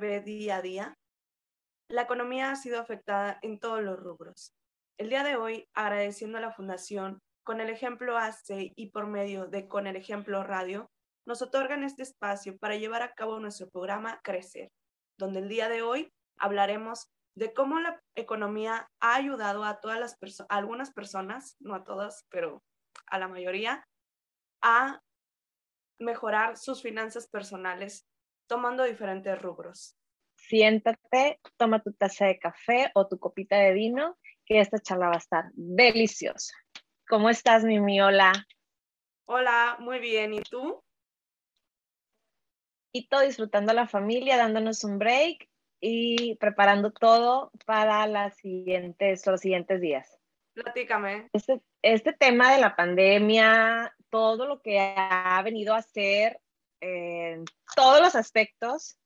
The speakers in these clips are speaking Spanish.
día a día, la economía ha sido afectada en todos los rubros. El día de hoy, agradeciendo a la Fundación, con el ejemplo ACE y por medio de Con el ejemplo Radio, nos otorgan este espacio para llevar a cabo nuestro programa Crecer, donde el día de hoy hablaremos de cómo la economía ha ayudado a todas las personas, algunas personas, no a todas, pero a la mayoría, a mejorar sus finanzas personales tomando diferentes rubros. Siéntate, toma tu taza de café o tu copita de vino, que esta charla va a estar deliciosa. ¿Cómo estás, mi miola? Hola, muy bien. ¿Y tú? Y todo disfrutando a la familia, dándonos un break y preparando todo para las siguientes, los siguientes días. Platícame. Este, este tema de la pandemia, todo lo que ha venido a hacer en todos los aspectos,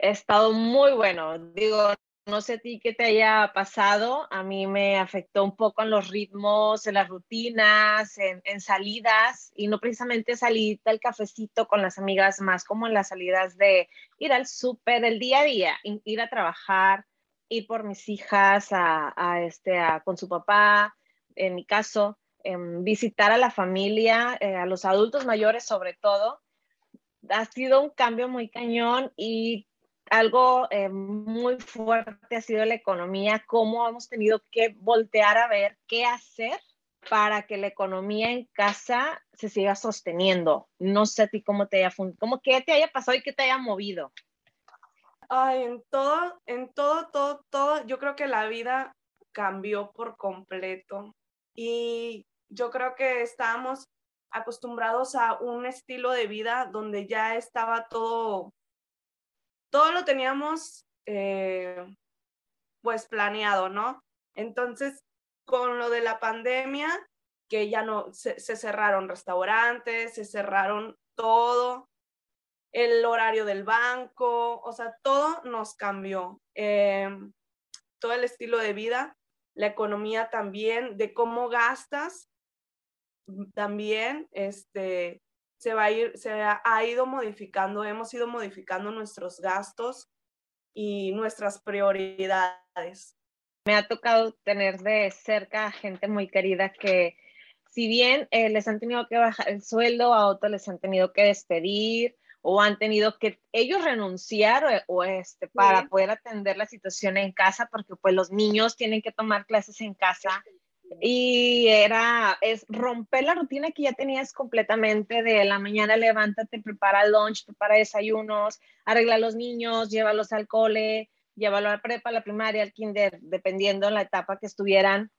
ha estado muy bueno. Digo, no sé a ti qué te haya pasado, a mí me afectó un poco en los ritmos, en las rutinas, en, en salidas, y no precisamente salir del cafecito con las amigas, más como en las salidas de ir al súper, del día a día, ir a trabajar, ir por mis hijas a, a este, a, con su papá, en mi caso, em, visitar a la familia, eh, a los adultos mayores sobre todo. Ha sido un cambio muy cañón y algo eh, muy fuerte ha sido la economía, cómo hemos tenido que voltear a ver qué hacer para que la economía en casa se siga sosteniendo. No sé a ti cómo te haya, cómo qué te haya pasado y qué te haya movido. Ay, en todo, en todo, todo, todo, yo creo que la vida cambió por completo. Y yo creo que estábamos acostumbrados a un estilo de vida donde ya estaba todo, todo lo teníamos eh, pues planeado, ¿no? Entonces, con lo de la pandemia, que ya no, se, cerraron restaurantes, se cerraron todo, el horario del banco, o sea, todo nos cambió. Eh, todo el estilo de vida, la economía también, de cómo gastas, también este, se va a ir, se ha, ido modificando, hemos ido modificando nuestros gastos y nuestras prioridades. Me ha tocado tener de cerca a gente muy querida que, si bien eh, les han tenido que bajar el sueldo, a otros les han tenido que despedir, o han tenido que ellos renunciar o, o este, para sí. poder atender la situación en casa, porque pues los niños tienen que tomar clases en casa. Y era, es romper la rutina que ya tenías completamente de la mañana levántate, prepara lunch, prepara desayunos, arregla a los niños, llévalos al cole, llévalo a la prepa, a la primaria, al kinder, dependiendo de la etapa que estuvieran,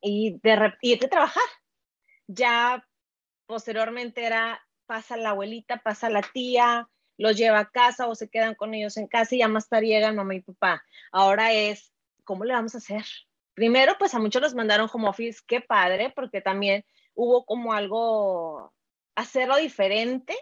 y de, y de trabajar. Ya posteriormente era pasa la abuelita, pasa la tía, los lleva a casa o se quedan con ellos en casa y ya más tarde llegan mamá y papá. Ahora es, ¿cómo le vamos a hacer? Primero, pues a muchos los mandaron home office, qué padre, porque también hubo como algo, hacerlo diferente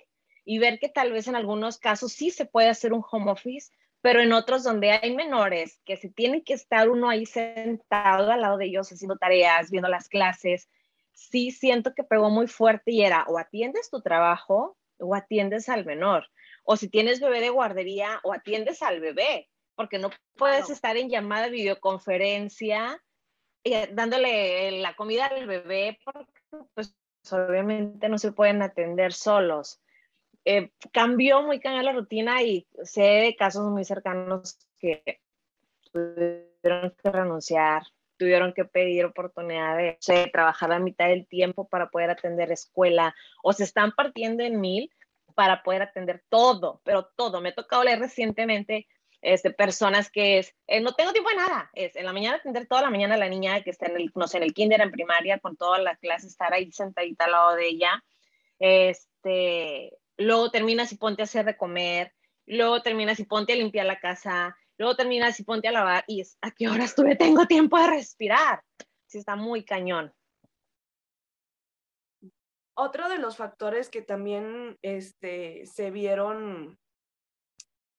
y ver que tal vez en algunos casos sí se puede hacer un home office, pero en otros donde hay menores, que si tiene que estar uno ahí sentado al lado de ellos haciendo tareas, viendo las clases, sí siento que pegó muy fuerte y era o atiendes tu trabajo o atiendes al menor. O si tienes bebé de guardería o atiendes al bebé, porque no puedes estar en llamada videoconferencia eh, dándole la comida al bebé, porque pues obviamente no se pueden atender solos. Eh, cambió muy cañón la rutina y sé de casos muy cercanos que tuvieron que renunciar tuvieron que pedir oportunidad de, trabajar la mitad del tiempo para poder atender escuela o se están partiendo en mil para poder atender todo, pero todo. Me ha tocado leer recientemente este, personas que es, eh, no tengo tiempo de nada, es en la mañana atender toda la mañana a la niña que está en el, no sé, en el kinder, en primaria, con todas las clases, estar ahí sentadita al lado de ella. Este, luego terminas y ponte a hacer de comer, luego terminas y ponte a limpiar la casa, luego terminas y ponte a lavar y es, ¿a qué horas tuve? Tengo tiempo de respirar. Sí, está muy cañón. Otro de los factores que también este, se vieron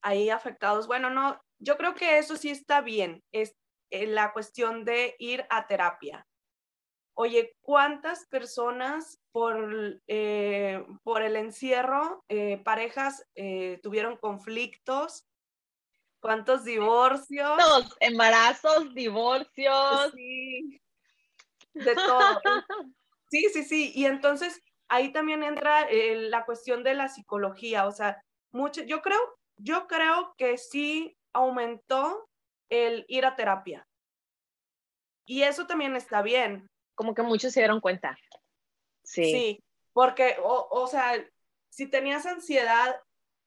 ahí afectados, bueno, no, yo creo que eso sí está bien, es eh, la cuestión de ir a terapia. oye, ¿cuántas personas por, eh, por el encierro, eh, parejas tuvieron conflictos? ¿Cuántos divorcios? Todos, embarazos, divorcios. Sí, de todo. sí, sí, sí. Y entonces ahí también entra la cuestión de la psicología. O sea, mucho, yo creo, yo creo que sí aumentó el ir a terapia. Y eso también está bien como que muchos se dieron cuenta. Sí. Sí, porque, o, sea, si tenías ansiedad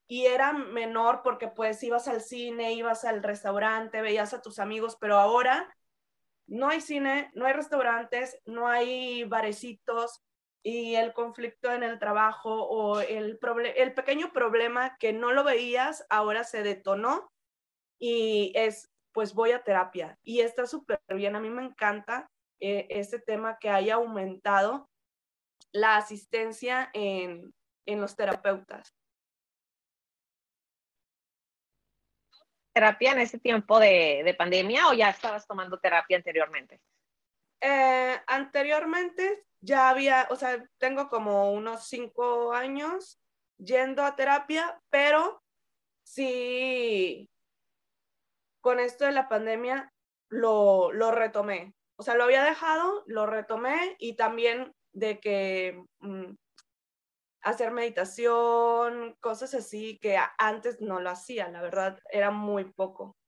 y era menor porque pues ibas al cine, ibas al restaurante, veías a tus amigos, pero ahora no hay cine, no hay restaurantes, no hay barecitos y el conflicto en el trabajo o el, el pequeño problema que no lo veías ahora se detonó y es pues voy a terapia y está súper bien, a mí me encanta eh, este tema que haya aumentado la asistencia en, en los terapeutas. terapia en ese tiempo de, de, pandemia o ya estabas tomando terapia anteriormente? Eh, anteriormente ya había, o sea, tengo como unos cinco años yendo a terapia, pero sí, con esto de la pandemia lo, lo retomé o sea, lo había dejado, lo retomé y también de que mm, hacer meditación, cosas así que antes no lo hacía, la verdad, era muy poco.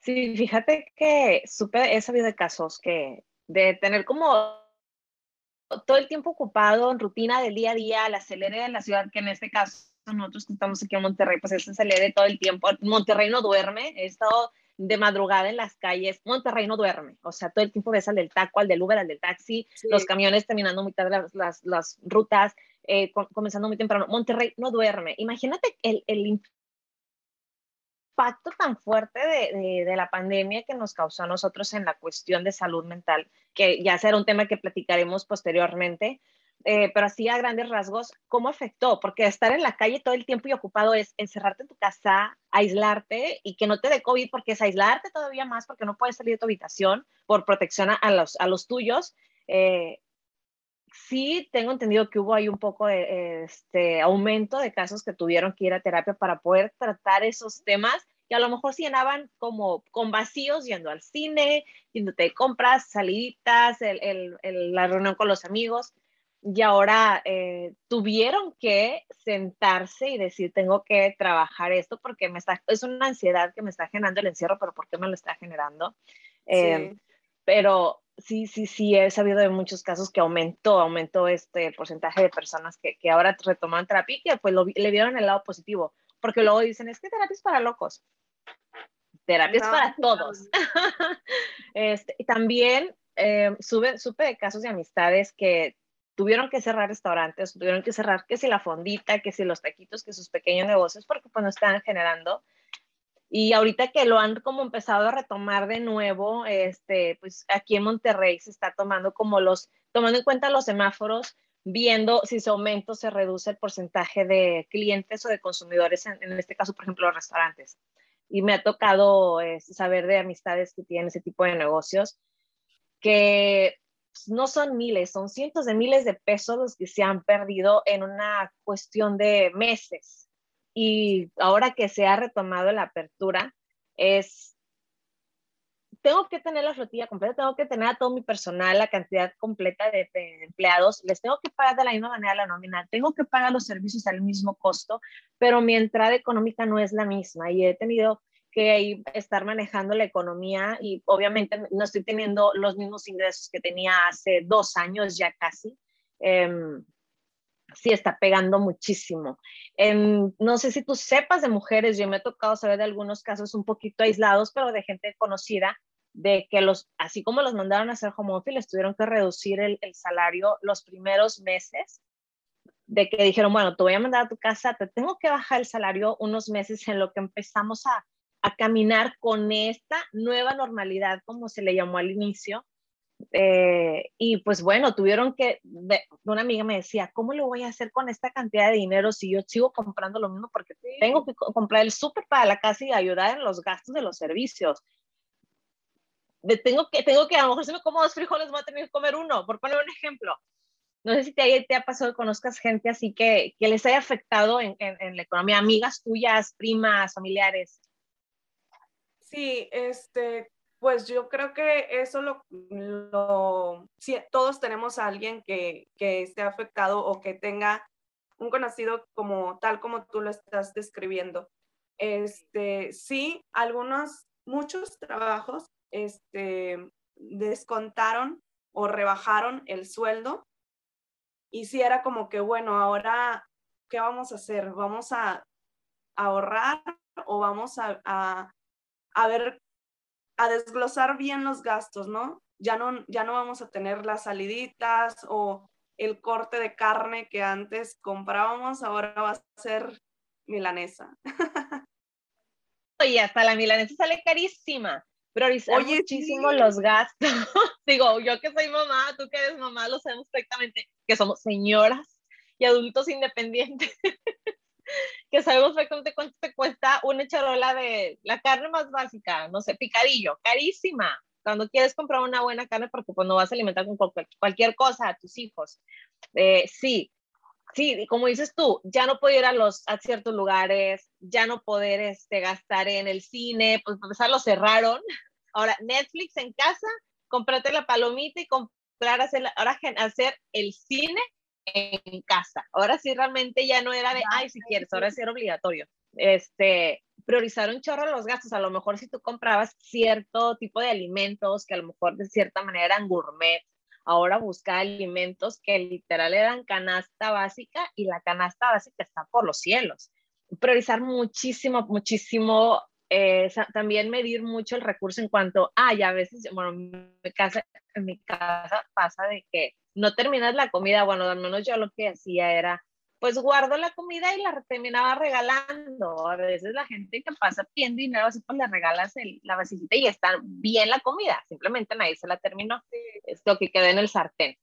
Sí, fíjate que supe, he sabido de casos que de tener como todo el tiempo ocupado en rutina del día a día, la acelere de la ciudad, que en este caso nosotros que estamos aquí en Monterrey, pues es acelere todo el tiempo. Monterrey no duerme, he estado de madrugada en las calles. Monterrey no duerme, o sea, todo el tiempo ves al del taco, al del Uber, al del taxi, los camiones terminando mitad de las, las, las rutas, eh, comenzando muy temprano. Monterrey no duerme. Imagínate el, el impacto tan fuerte de, de, de, la pandemia que nos causó a nosotros en la cuestión de salud mental, que ya será un tema que platicaremos posteriormente, eh, pero así a grandes rasgos, ¿cómo afectó? Porque estar en la calle todo el tiempo y ocupado es encerrarte en tu casa, aislarte y que no te dé COVID, porque es aislarte todavía más porque no puedes salir de tu habitación por protección a, los, a los tuyos. Eh, sí tengo entendido que hubo ahí un poco de este, aumento de casos que tuvieron que ir a terapia para poder tratar esos temas que a lo mejor se llenaban como con vacíos yendo al cine, yéndote de compras, saliditas, el, el, la reunión con los amigos y ahora eh, tuvieron que sentarse y decir, tengo que trabajar esto porque me está, es una ansiedad que me está generando el encierro, pero ¿por qué me lo está generando? Eh, pero sí, sí, sí, he sabido de muchos casos que aumentó, aumentó este porcentaje de personas que, que ahora retoman terapia y que pues le vieron el lado positivo, porque luego dicen, es que terapia es para locos. Terapia es para todos. este, y también eh, sube, supe de casos de amistades que tuvieron que cerrar restaurantes, tuvieron que cerrar que si la fondita, que si los taquitos, que sus pequeños negocios, porque pues no estaban generando. Y ahorita que lo han como empezado a retomar de nuevo, este, pues aquí en Monterrey se está tomando como los, tomando en cuenta los semáforos, viendo si se aumenta o se reduce el porcentaje de clientes o de consumidores, en, en este caso, por ejemplo, los restaurantes. Y me ha tocado eh, saber de amistades que tienen ese tipo de negocios, que pues, no son miles, son cientos de miles de pesos los que se han perdido en una cuestión de meses. Y ahora que se ha retomado la apertura, es, tengo que tener la flotilla completa, tengo que tener a todo mi personal, la cantidad completa de, de empleados, les tengo que pagar de la misma manera la nómina, tengo que pagar los servicios al mismo costo, pero mi entrada económica no es la misma y he tenido que estar manejando la economía y obviamente no estoy teniendo los mismos ingresos que tenía hace dos años ya casi. Em, sí está pegando muchísimo. Em, no sé si tú sepas de mujeres, yo me he tocado saber de algunos casos un poquito aislados, pero de gente conocida, de que los, así como los mandaron a hacer home office, les tuvieron que reducir el, salario los primeros meses de que dijeron, bueno, te voy a mandar a tu casa, te tengo que bajar el salario unos meses en lo que empezamos a caminar con esta nueva normalidad, como se le llamó al inicio. Eh, y pues bueno, tuvieron que, una amiga me decía, ¿cómo lo voy a hacer con esta cantidad de dinero si yo sigo comprando lo mismo? Porque tengo que comprar el súper para la casa y ayudar en los gastos de los servicios. de tengo que, tengo que, a lo mejor si me como dos frijoles voy a tener que comer uno, por poner un ejemplo. No sé si te, te ha pasado, conozcas gente así que, que les haya afectado en, en, la economía, amigas tuyas, primas, familiares. Sí, este, pues yo creo que eso lo, lo sí, todos tenemos a alguien que, que esté afectado o que tenga un conocido como tal como tú lo estás describiendo. Este, sí, algunos, muchos trabajos, este, descontaron o rebajaron el sueldo y si era como que, bueno, ahora, ¿qué vamos a hacer? ¿Vamos a ahorrar o vamos a, a, ver, a desglosar bien los gastos, ¿no? Ya no, ya no vamos a tener las saliditas o el corte de carne que antes comprábamos, ahora va a ser milanesa. Y hasta la milanesa sale carísima. Priorizar muchísimo los gastos. Digo, yo que soy mamá, tú que eres mamá, lo sabemos perfectamente, que somos señoras y adultos independientes, que sabemos perfectamente cuánto te cuesta una charola de la carne más básica, no sé, picadillo, carísima. Cuando quieres comprar una buena carne, porque pues no vas a alimentar con cualquier cosa a tus hijos. Eh, sí, sí, como dices tú, ya no puedo ir a, los, a ciertos lugares, ya no poder este, gastar en el cine, pues para empezar lo cerraron. Ahora, Netflix en casa, comprarte la palomita y comprar, hacer, ahora hacer el cine en casa. Ahora sí realmente ya no era de, ay, si quieres, ahora sí era obligatorio. Este, priorizar un chorro los gastos. A lo mejor si tú comprabas cierto tipo de alimentos que a lo mejor de cierta manera eran gourmet, ahora buscar alimentos que literal eran canasta básica y la canasta básica está por los cielos. Priorizar muchísimo, muchísimo, eh, también medir mucho el recurso en cuanto, ay, a veces, bueno, en mi casa, en mi casa pasa de que no terminas la comida, bueno, al menos yo lo que hacía era, pues guardo la comida y la terminaba regalando. A veces la gente que pasa pidiendo dinero así, pues le regalas la vasijita y está bien la comida. Simplemente nadie se la terminó. Es lo que queda en el sartén.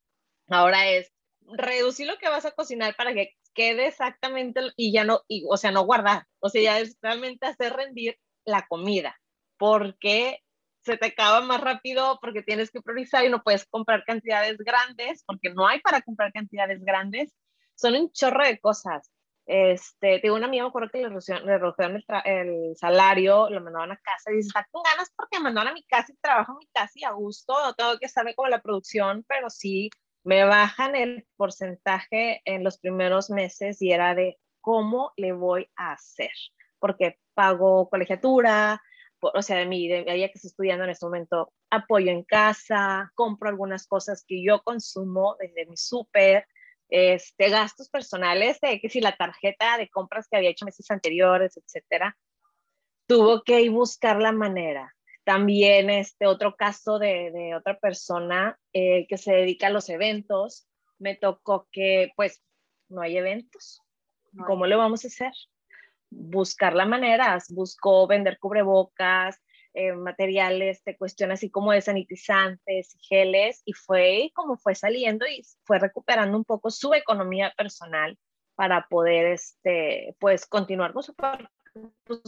Ahora es reducir lo que vas a cocinar para que quede exactamente y ya no, y, o sea, no guardar. O sea, ya es realmente hacer rendir la comida. Porque se te acaba más rápido porque tienes que priorizar y no puedes comprar cantidades grandes porque no hay para comprar cantidades grandes son un chorro de cosas. Este, tengo una amiga, me acuerdo que le redujeron, el, salario, lo mandaban a casa y dice, está con ganas porque me mandaron a mi casa y trabajo en mi casa y a gusto, no tengo que estarme como la producción, pero sí me bajan el porcentaje en los primeros meses y era de cómo le voy a hacer, porque pago colegiatura, o sea, de mí, de ella que estoy estudiando en este momento, apoyo en casa, compro algunas cosas que yo consumo desde mi súper, este, gastos personales, de que si la tarjeta de compras que había hecho meses anteriores, etcétera, tuvo que ir buscar la manera. También este otro caso de, de otra persona eh, que se dedica a los eventos, me tocó que pues no hay eventos. ¿Cómo lo vamos a hacer? Buscar la manera, buscó vender cubrebocas, eh, materiales de cuestión así como de sanitizantes y geles y fue como fue saliendo y fue recuperando un poco su economía personal para poder este pues continuar con su pues,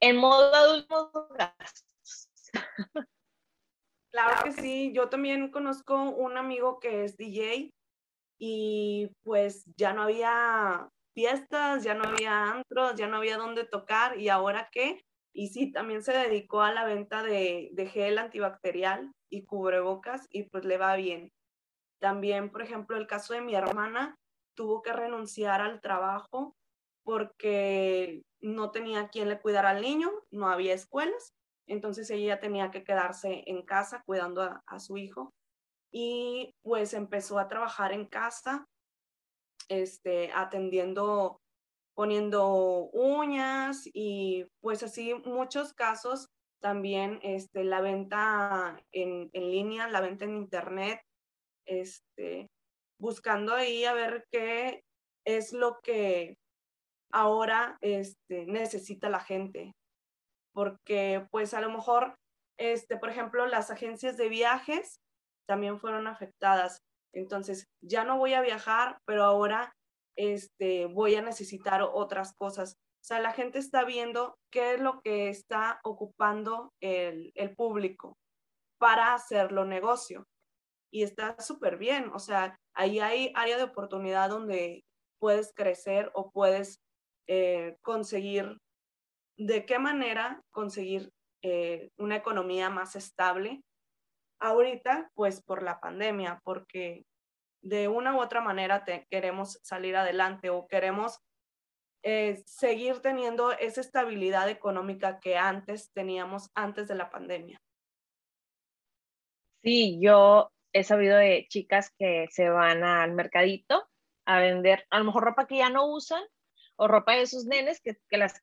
en modo adulto. Claro que sí, yo también conozco un amigo que es DJ y pues ya no había fiestas, ya no había antros, ya no había dónde tocar y ahora qué. Y sí, también se dedicó a la venta de, de gel antibacterial y cubrebocas y pues le va bien. También, por ejemplo, el caso de mi hermana tuvo que renunciar al trabajo porque no tenía quien le cuidara al niño, no había escuelas, entonces ella tenía que quedarse en casa cuidando a, a su hijo y pues empezó a trabajar en casa este, atendiendo, poniendo uñas y pues así muchos casos también este, la venta en, en línea, la venta en internet, este, buscando ahí a ver qué es lo que ahora este, necesita la gente. Porque pues a lo mejor, este, por ejemplo, las agencias de viajes también fueron afectadas. Entonces, ya no voy a viajar, pero ahora este, voy a necesitar otras cosas. O sea, la gente está viendo qué es lo que está ocupando el, el público para hacerlo negocio. Y está súper bien. O sea, ahí hay área de oportunidad donde puedes crecer o puedes eh, conseguir, de qué manera conseguir eh, una economía más estable. Ahorita, pues por la pandemia, porque de una u otra manera queremos salir adelante o queremos eh, seguir teniendo esa estabilidad económica que antes teníamos antes de la pandemia. Sí, yo he sabido de chicas que se van al mercadito a vender a lo mejor ropa que ya no usan o ropa de sus nenes que, que las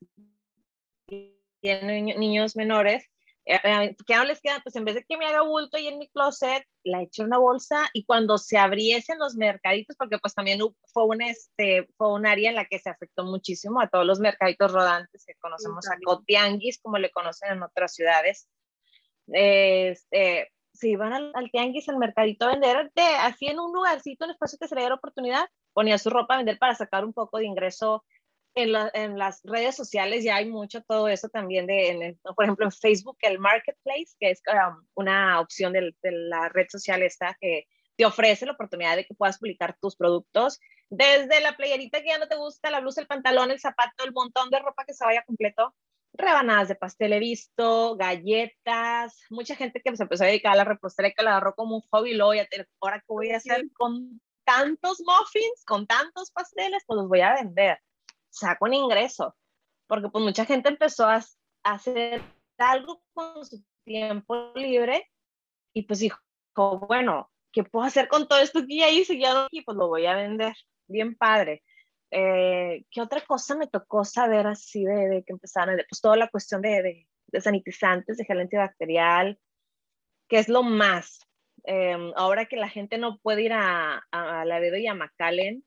tienen niños menores eh, eh, ¿qué no les queda? Pues en vez de que me haga bulto ahí en mi closet, la eché en una bolsa y cuando se abriesen los mercaditos, porque pues también fue un, este, fue un área en la que se afectó muchísimo a todos los mercaditos rodantes que conocemos a Cotianguis, como le conocen en otras ciudades. Este, si iban al, al, tianguis, al mercadito a vender, de, así en un lugarcito, un espacio que se le diera oportunidad, ponía su ropa a vender para sacar un poco de ingreso en, las redes sociales ya hay mucho todo eso también de, por ejemplo, en Facebook, el Marketplace, que es um, una opción de, la red social esta que te ofrece la oportunidad de que puedas publicar tus productos, desde la playerita que ya no te gusta, la blusa, el pantalón, el zapato, el montón de ropa que se vaya completo, rebanadas de pastel he visto, galletas, mucha gente que se empezó a dedicar a la repostería que la agarró como un hobby, luego ya ahora qué voy a hacer con tantos muffins, con tantos pasteles, pues los voy a vender saco un ingreso, porque pues mucha gente empezó a, hacer algo con su tiempo libre y pues dijo, bueno, ¿qué puedo hacer con todo esto que ya hice? Ya y pues lo voy a vender. Bien padre. Eh, ¿Qué otra cosa me tocó saber así de, que empezaron? Pues toda la cuestión de, de, sanitizantes, de gel antibacterial, que es lo más. Em, ahora que la gente no puede ir a, a Laredo y a McAllen,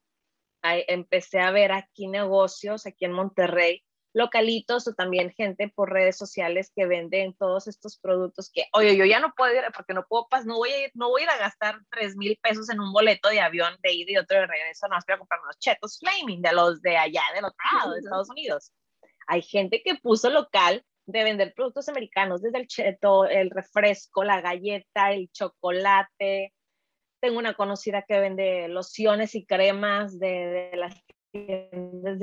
empecé a ver aquí negocios, aquí en Monterrey, localitos o también gente por redes sociales que venden todos estos productos que, oye, yo ya no puedo ir porque no puedo pasar, no voy a ir, no voy a ir a gastar 3 mil pesos en un boleto de avión de ida y otro de regreso, no, voy a comprar unos chetos flaming de los de allá, del otro lado, de Estados Unidos. Hay gente que puso local de vender productos americanos, desde el cheto, el refresco, la galleta, el chocolate, tengo una conocida que vende lociones y cremas de, de las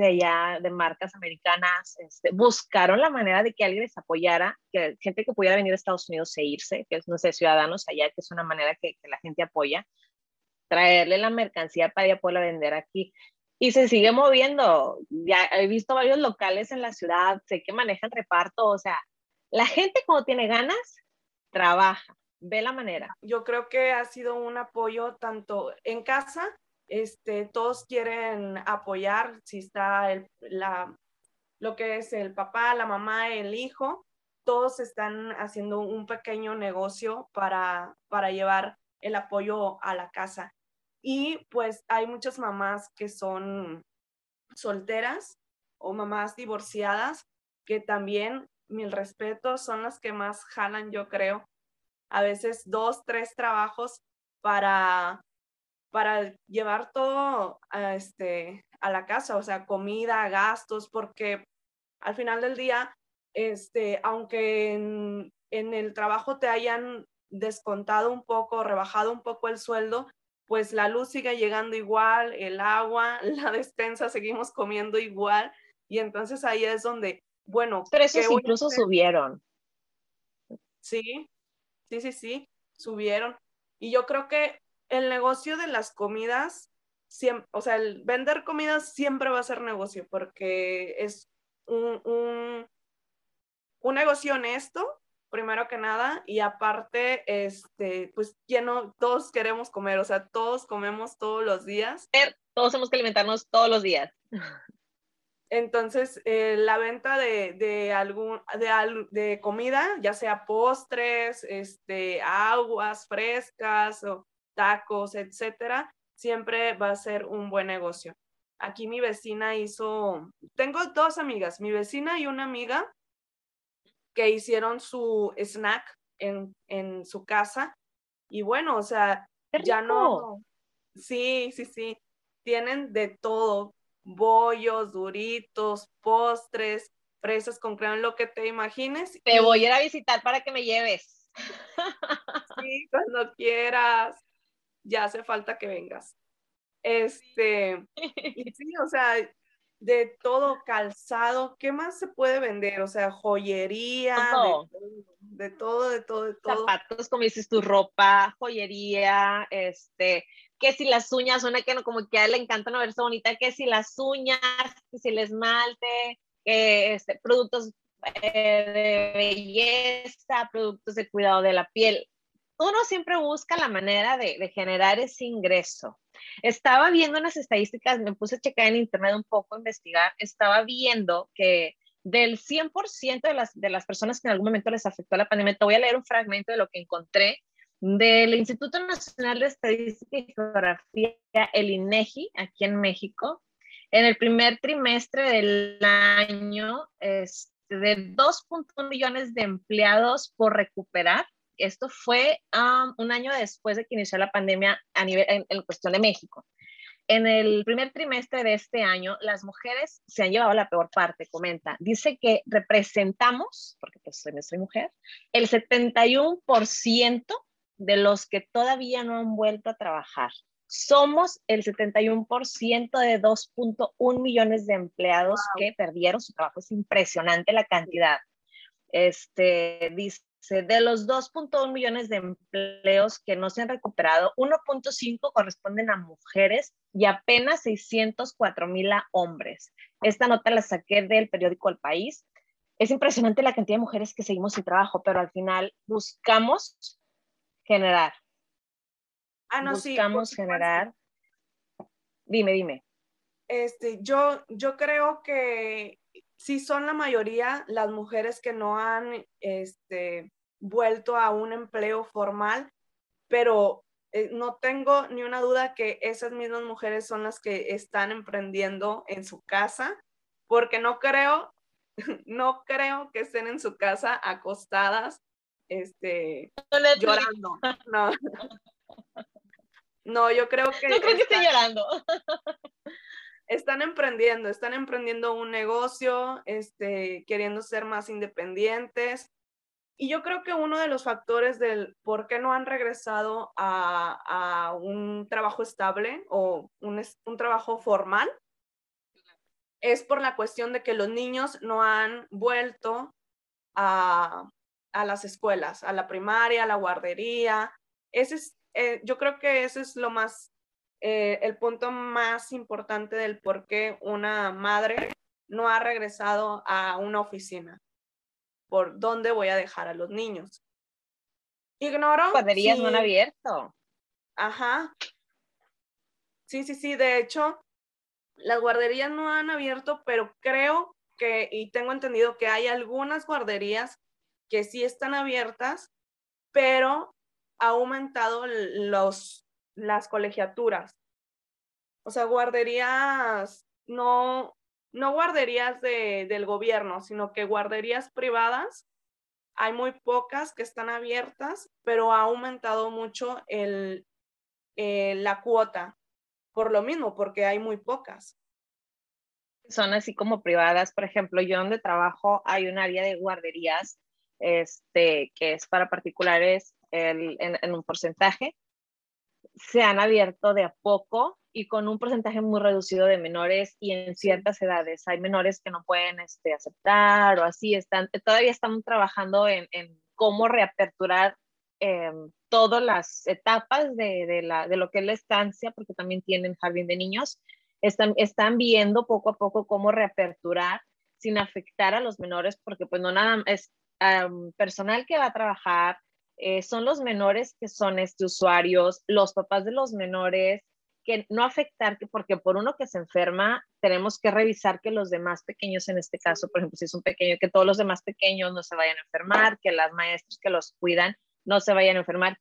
allá, de marcas americanas. Este, buscaron la manera de que alguien les apoyara, que gente que pudiera venir a Estados Unidos e irse, que es, no sé, ciudadanos allá, que es una manera que, la gente apoya, traerle la mercancía para ya poderla vender aquí. Y se sigue moviendo. Ya he visto varios locales en la ciudad, sé que manejan reparto, o sea, la gente cuando tiene ganas, trabaja ve la manera. Yo creo que ha sido un apoyo tanto en casa, este, todos quieren apoyar, si está el, la, lo que es el papá, la mamá, el hijo, todos están haciendo un pequeño negocio para, para llevar el apoyo a la casa. Y pues hay muchas mamás que son solteras o mamás divorciadas que también, mil respeto, son las que más jalan, yo creo, a veces dos, tres trabajos para, para llevar todo a, este, a la casa, o sea, comida, gastos, porque al final del día, este, aunque en, en el trabajo te hayan descontado un poco, rebajado un poco el sueldo, pues la luz sigue llegando igual, el agua, la despensa seguimos comiendo igual. Y entonces ahí es donde, bueno. Precios incluso subieron. Sí, Sí, sí, sí, subieron. Y yo creo que el negocio de las comidas, siempre, o sea, el vender comidas siempre va a ser negocio porque es un, un, un negocio honesto, primero que nada, y aparte, este, pues lleno, todos queremos comer, o sea, todos comemos todos los días. Todos tenemos que alimentarnos todos los días. Entonces, eh, la venta de, de, algún, de, de, comida, ya sea postres, este, aguas frescas o tacos, etcétera, siempre va a ser un buen negocio. Aquí mi vecina hizo, tengo dos amigas, mi vecina y una amiga que hicieron su snack en, en su casa. Y bueno, o sea, ya no, sí, sí, sí, tienen de todo, bollos, duritos, postres, fresas con crema, lo que te imagines. Te voy a ir a visitar para que me lleves. Sí, cuando quieras. Ya hace falta que vengas. Este, y sí, o sea, de todo calzado, ¿qué más se puede vender? O sea, joyería, De, todo, de todo, de todo, Zapatos, como dices, tu ropa, joyería, este, que si las uñas, una que no, como que a él le encanta no verse bonita, que si las uñas, que si el esmalte, este, productos eh, de belleza, productos de cuidado de la piel. Uno siempre busca la manera de, de generar ese ingreso. Estaba viendo unas estadísticas, me puse a checar en internet un poco, investigar, estaba viendo que del 100% de las, de las personas que en algún momento les afectó la pandemia, te voy a leer un fragmento de lo que encontré del Instituto Nacional de Estadística y Geografía, el INEGI, aquí en México, en el primer trimestre del año, este, de 2.1 millones de empleados por recuperar. Esto fue um, un año después de que inició la pandemia a nivel, en, cuestión de México. En el primer trimestre de este año, las mujeres se han llevado la peor parte, comenta. Dice que representamos, porque pues soy mujer, el 71% de los que todavía no han vuelto a trabajar. Somos el 71% de 2.1 millones de empleados que perdieron su trabajo. Es impresionante la cantidad. Este, dice, de los 2.1 millones de empleos que no se han recuperado, 1.5 corresponden a mujeres y apenas 604 mil a hombres. Esta nota la saqué del periódico El País. Es impresionante la cantidad de mujeres que seguimos sin trabajo, pero al final buscamos generar. Ah, no, Buscamos generar. Dime, dime. Este, yo, yo creo que sí son la mayoría las mujeres que no han este, vuelto a un empleo formal, pero eh, no tengo ni una duda que esas mismas mujeres son las que están emprendiendo en su casa, porque no creo, no creo que estén en su casa acostadas este, llorando. No. no, yo creo que... No creo que esté llorando. Están emprendiendo, están emprendiendo un negocio, este, queriendo ser más independientes. Y yo creo que uno de los factores del por qué no han regresado a, a un trabajo estable o un, un trabajo formal es por la cuestión de que los niños no han vuelto a, a las escuelas, a la primaria, a la guardería. Ese es, eh, yo creo que ese es lo más, eh, el punto más importante del por qué una madre no ha regresado a una oficina. ¿Por dónde voy a dejar a los niños? Ignoro. Guarderías no han abierto. Ajá. Sí, sí, sí. De hecho, las guarderías no han abierto, pero creo que, y tengo entendido que hay algunas guarderías que sí están abiertas, pero ha aumentado los, las colegiaturas. O sea, guarderías, no, no guarderías de, del gobierno, sino que guarderías privadas. Hay muy pocas que están abiertas, pero ha aumentado mucho el, eh, la cuota. Por lo mismo, porque hay muy pocas. Son así como privadas. Por ejemplo, yo donde trabajo hay un área de guarderías este, que es para particulares en, un porcentaje, se han abierto de a poco y con un porcentaje muy reducido de menores y en ciertas edades. Hay menores que no pueden este, aceptar o así. Están, todavía estamos trabajando en, cómo reaperturar em, todas las etapas de, de, la, de, lo que es la estancia, porque también tienen jardín de niños. Están, están viendo poco a poco cómo reaperturar sin afectar a los menores, porque pues no nada es personal que va a trabajar, eh, son los menores que son este, usuarios, los papás de los menores, que no afectar, porque por uno que se enferma, tenemos que revisar que los demás pequeños, en este caso, por ejemplo, si es un pequeño, que todos los demás pequeños no se vayan a enfermar, que las maestras que los cuidan no se vayan a enfermar.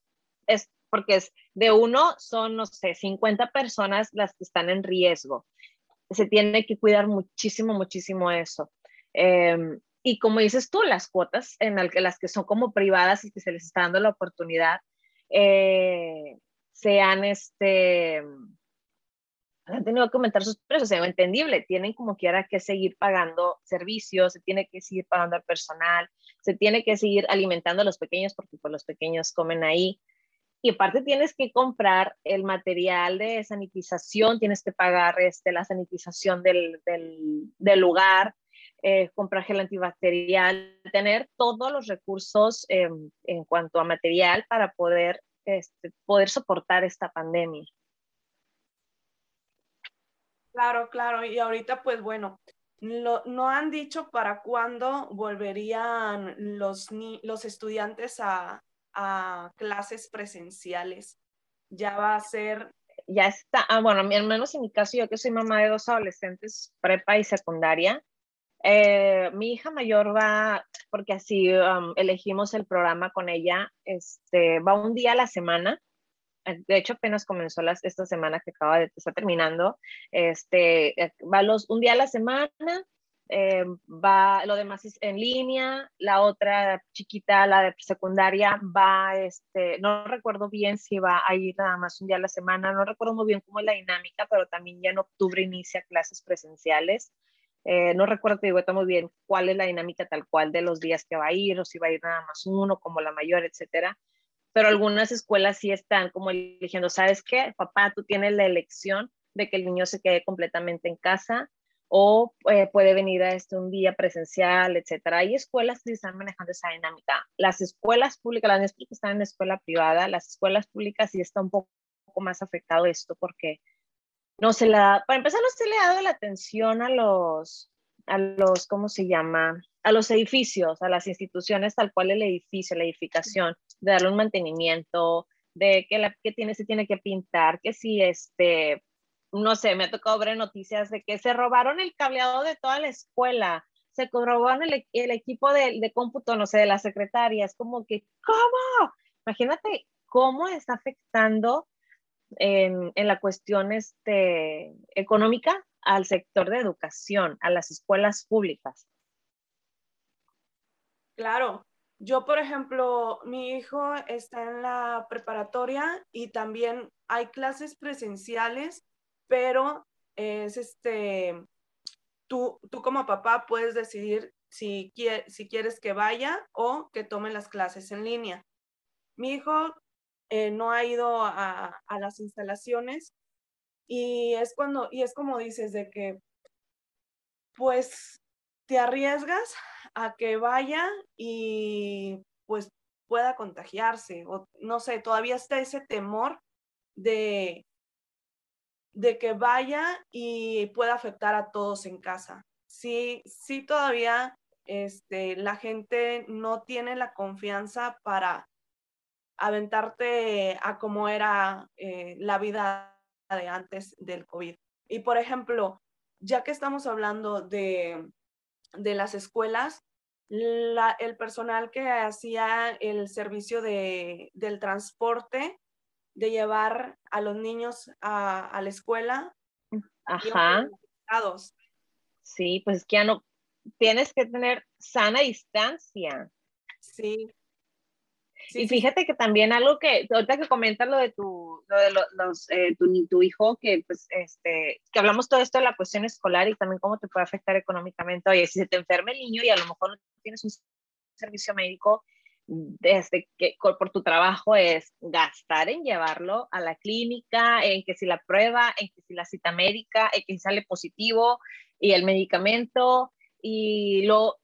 Es porque es de uno, son, no sé, 50 personas las que están en riesgo. Se tiene que cuidar muchísimo, muchísimo eso. Eh, y como dices tú, las cuotas en las que son como privadas y que se les está dando la oportunidad, eh, sean este, han tenido que aumentar sus precios, es entendible, tienen como quiera que seguir pagando servicios, se tiene que seguir pagando al personal, se tiene que seguir alimentando a los pequeños porque pues los pequeños comen ahí. Y aparte tienes que comprar el material de sanitización, tienes que pagar este, la sanitización del, del, del lugar, eh, comprar gel antibacterial, tener todos los recursos en cuanto a material para poder, este, poder soportar esta pandemia. Claro, claro. Y ahorita, pues bueno, no han dicho para cuándo volverían los, los estudiantes a, a clases presenciales. Ya va a ser ya está, ah, bueno, al menos en mi caso, yo que soy mamá de dos adolescentes, prepa y secundaria, eh, mi hija mayor va, porque así um, elegimos el programa con ella, este, va un día a la semana. Eh, de hecho, apenas comenzó las, esta semana que acaba de estar terminando. Este, eh, va los, un día a la semana, va, lo demás es en línea, la otra chiquita, la de secundaria, va, este, no recuerdo bien si va a ir nada más un día a la semana, no recuerdo muy bien cómo es la dinámica, pero también ya en octubre inicia clases presenciales. Eh, no recuerdo, te digo, está muy bien cuál es la dinámica tal cual de los días que va a ir o si va a ir nada más uno como la mayor, etcétera. Pero algunas escuelas sí están como eligiendo, ¿sabes qué? Papá, tú tienes la elección de que el niño se quede completamente en casa o eh, puede venir a este un día presencial, etcétera. Hay escuelas que están manejando esa dinámica. Las escuelas públicas, las niñas que están en escuela privada, las escuelas públicas sí está un poco, un poco más afectado esto porque no se la, para empezar, no se le ha dado la atención a los, a los, ¿cómo se llama? A los edificios, a las instituciones, tal cual el edificio, la edificación, de darle un mantenimiento, de que la que tiene, se tiene que pintar, que si este, no sé, me ha tocado ver noticias de que se robaron el cableado de toda la escuela, se robaron el, el equipo de, de cómputo, no sé, de las secretarias, como que, ¿cómo? Imagínate cómo está afectando en, la cuestión este, económica al sector de educación, a las escuelas públicas. Claro, yo por ejemplo, mi hijo está en la preparatoria y también hay clases presenciales, pero es este, tú, tú como papá puedes decidir si, si quieres que vaya o que tome las clases en línea. Mi hijo eh, no ha ido a, las instalaciones y es cuando, y es como dices, de que pues te arriesgas a que vaya y pues pueda contagiarse o no sé, todavía está ese temor de, de que vaya y pueda afectar a todos en casa. Sí, sí todavía este, la gente no tiene la confianza para aventarte a cómo era eh, la vida de antes del COVID. Y por ejemplo, ya que estamos hablando de, de las escuelas, el personal que hacía el servicio de, del transporte, de llevar a los niños a, la escuela, Ajá. Sí, pues es que ya no, tienes que tener sana distancia. Sí, y fíjate que también algo que, ahorita que comentas lo de tu, lo de los, eh, tu, tu, hijo, que pues, este, que hablamos todo esto de la cuestión escolar y también cómo te puede afectar económicamente. Oye, si se te enferma el niño y a lo mejor no tienes un servicio médico, desde que por tu trabajo es gastar en llevarlo a la clínica, en que si la prueba, en que si la cita médica, en que si sale positivo y el medicamento y lo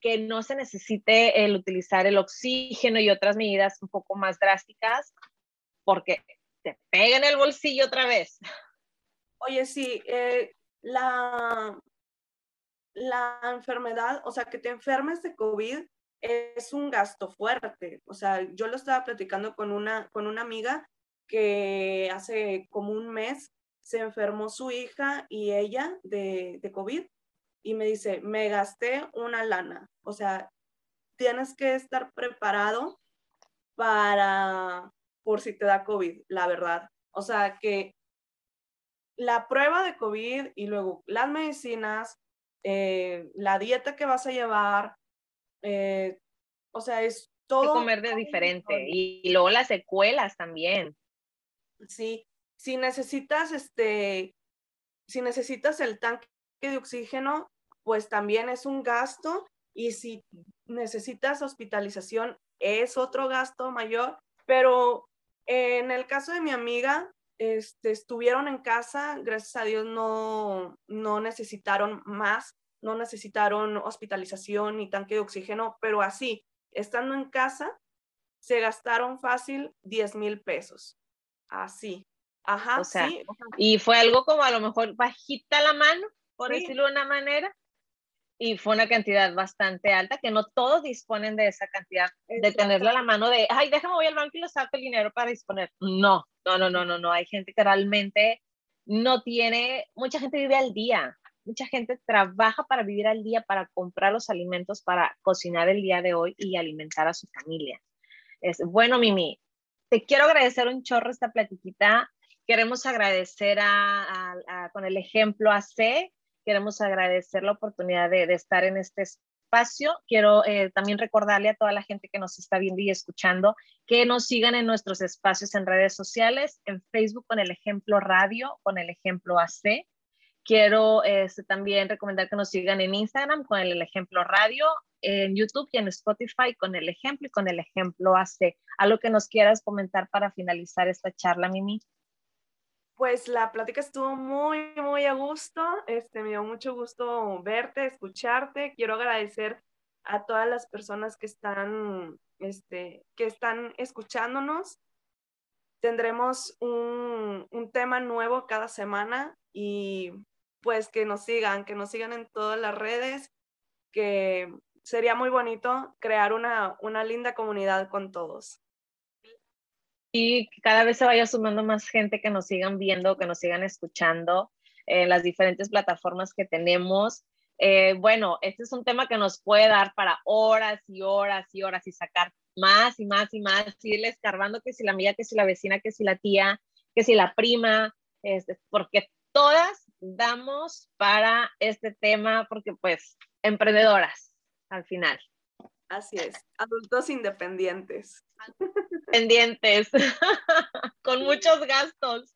que no se necesite el utilizar el oxígeno y otras medidas un poco más drásticas porque te pega en el bolsillo otra vez. Oye, sí, eh, la, la enfermedad, o sea, que te enfermes de COVID es un gasto fuerte. O sea, yo lo estaba platicando con una, con una amiga que hace como un mes se enfermó su hija y ella de, de COVID y me dice, me gasté una lana. O sea, tienes que estar preparado para, por si te da COVID, la verdad. O sea, que la prueba de COVID y luego las medicinas, eh, la dieta que vas a llevar, eh, o sea, es todo. comer de diferente y, y, luego las secuelas también. Sí, si necesitas este si necesitas el tanque de oxígeno, pues también es un gasto y si necesitas hospitalización es otro gasto mayor, pero en el caso de mi amiga, este, estuvieron en casa, gracias a Dios no, no necesitaron más, no necesitaron hospitalización ni tanque de oxígeno, pero así, estando en casa, se gastaron fácil 10 mil pesos. Así. Ajá, sí. Y fue algo como a lo mejor bajita la mano, por decirlo de una manera, y fue una cantidad bastante alta, que no todos disponen de esa cantidad, de tenerla a la mano de, ay, déjame voy al banco y lo saco el dinero para disponer. No, no, no, no, no, no. Hay gente que realmente no tiene, mucha gente vive al día, mucha gente trabaja para vivir al día, para comprar los alimentos, para cocinar el día de hoy y alimentar a su familia. Es, bueno, Mimi, te quiero agradecer un chorro esta platiquita. Queremos agradecer a, con el ejemplo a C, queremos agradecer la oportunidad de, estar en este espacio. Quiero eh, también recordarle a toda la gente que nos está viendo y escuchando que nos sigan en nuestros espacios en redes sociales, en Facebook con el ejemplo radio, con el ejemplo AC. Quiero este, también recomendar que nos sigan en Instagram con el, ejemplo radio, en YouTube y en Spotify con el ejemplo y con el ejemplo AC. ¿Algo que nos quieras comentar para finalizar esta charla, Mimi? Pues la plática estuvo muy, muy a gusto. Este, me dio mucho gusto verte, escucharte. Quiero agradecer a todas las personas que están, este, que están escuchándonos. Tendremos un, un tema nuevo cada semana y pues que nos sigan, que nos sigan en todas las redes, que sería muy bonito crear una, una linda comunidad con todos. Y cada vez se vaya sumando más gente que nos sigan viendo, que nos sigan escuchando en las diferentes plataformas que tenemos. Eh, bueno, este es un tema que nos puede dar para horas y horas y horas y sacar más y más y más, irle escarbando que si la amiga, que si la vecina, que si la tía, que si la prima, este, porque todas damos para este tema porque pues emprendedoras al final. Así es, adultos independientes. Pendientes, con muchos gastos.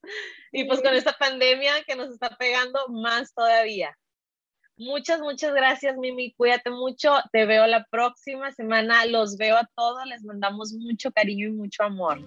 Y pues con esta pandemia que nos está pegando más todavía. Muchas, muchas gracias, Mimi. Cuídate mucho. Te veo la próxima semana. Los veo a todos. Les mandamos mucho cariño y mucho amor.